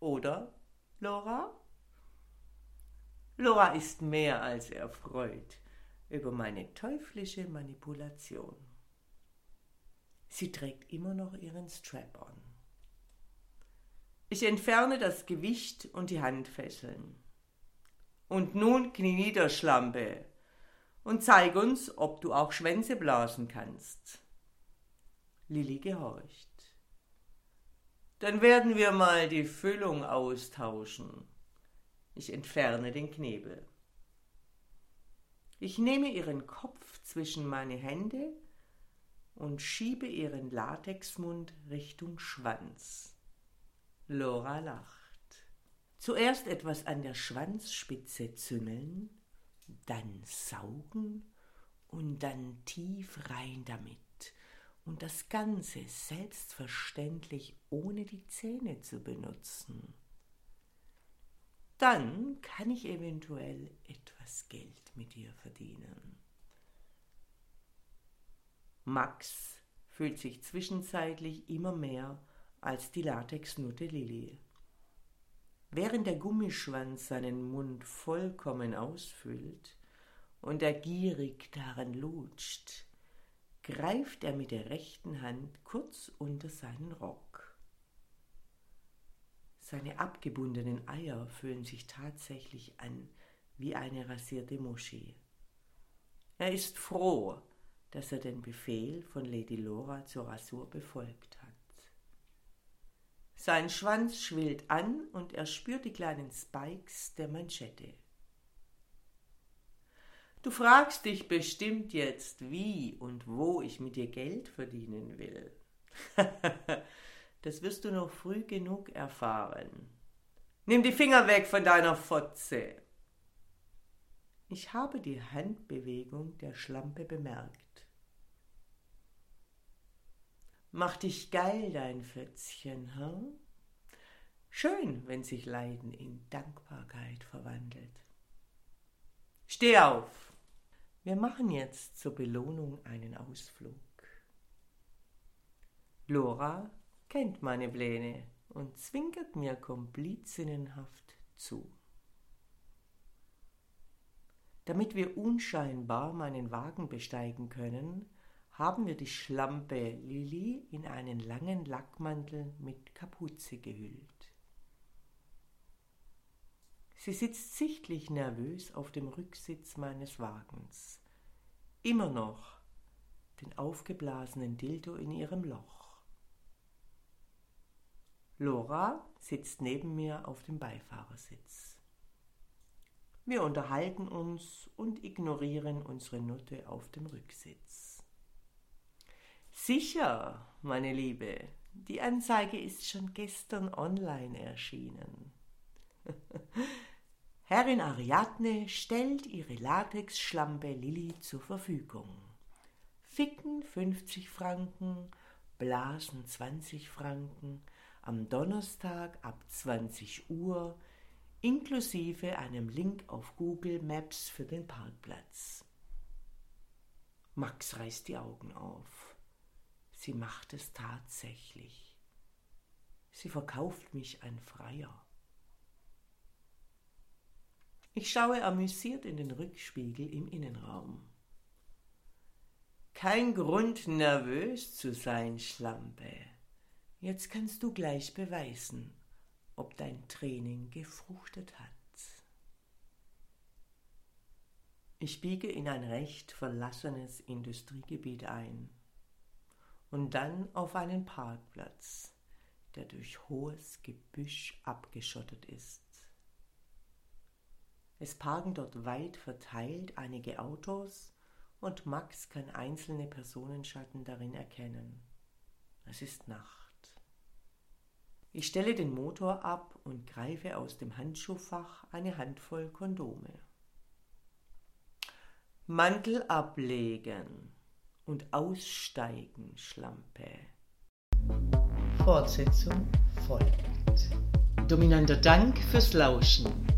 Oder, Laura? Laura ist mehr als erfreut über meine teuflische Manipulation. Sie trägt immer noch ihren Strap-on. Ich entferne das Gewicht und die Handfesseln. Und nun knie nieder, Schlampe, und zeig uns, ob du auch Schwänze blasen kannst. Lilli gehorcht. Dann werden wir mal die Füllung austauschen. Ich entferne den Knebel. Ich nehme ihren Kopf zwischen meine Hände und schiebe ihren Latexmund Richtung Schwanz. Lora lacht. Zuerst etwas an der Schwanzspitze züngeln, dann saugen und dann tief rein damit. Und das Ganze selbstverständlich ohne die Zähne zu benutzen. Dann kann ich eventuell etwas Geld mit dir verdienen. Max fühlt sich zwischenzeitlich immer mehr als die Latexnutte Lilly. Während der Gummischwanz seinen Mund vollkommen ausfüllt und er gierig daran lutscht, greift er mit der rechten Hand kurz unter seinen Rock. Seine abgebundenen Eier fühlen sich tatsächlich an wie eine rasierte Moschee. Er ist froh, dass er den Befehl von Lady Laura zur Rasur befolgt hat. Sein Schwanz schwillt an und er spürt die kleinen Spikes der Manschette. Du fragst dich bestimmt jetzt, wie und wo ich mit dir Geld verdienen will. das wirst du noch früh genug erfahren. Nimm die Finger weg von deiner Fotze. Ich habe die Handbewegung der Schlampe bemerkt. Mach dich geil, dein Fötzchen, hm? Schön, wenn sich Leiden in Dankbarkeit verwandelt. Steh auf! Wir machen jetzt zur Belohnung einen Ausflug. Lora kennt meine Pläne und zwinkert mir komplizinnenhaft zu. Damit wir unscheinbar meinen Wagen besteigen können, haben wir die Schlampe Lilly in einen langen Lackmantel mit Kapuze gehüllt. Sie sitzt sichtlich nervös auf dem Rücksitz meines Wagens, immer noch den aufgeblasenen Dildo in ihrem Loch. Lora sitzt neben mir auf dem Beifahrersitz. Wir unterhalten uns und ignorieren unsere Nutte auf dem Rücksitz. Sicher, meine Liebe, die Anzeige ist schon gestern online erschienen. Herrin Ariadne stellt ihre Latexschlampe Lilly zur Verfügung. Ficken 50 Franken, Blasen 20 Franken, am Donnerstag ab 20 Uhr, inklusive einem Link auf Google Maps für den Parkplatz. Max reißt die Augen auf. Sie macht es tatsächlich. Sie verkauft mich an Freier. Ich schaue amüsiert in den Rückspiegel im Innenraum. Kein Grund, nervös zu sein, Schlampe. Jetzt kannst du gleich beweisen, ob dein Training gefruchtet hat. Ich biege in ein recht verlassenes Industriegebiet ein und dann auf einen Parkplatz, der durch hohes Gebüsch abgeschottet ist. Es parken dort weit verteilt einige Autos und Max kann einzelne Personenschatten darin erkennen. Es ist Nacht. Ich stelle den Motor ab und greife aus dem Handschuhfach eine Handvoll Kondome. Mantel ablegen und aussteigen, Schlampe. Fortsetzung folgt. Dominanter Dank fürs Lauschen.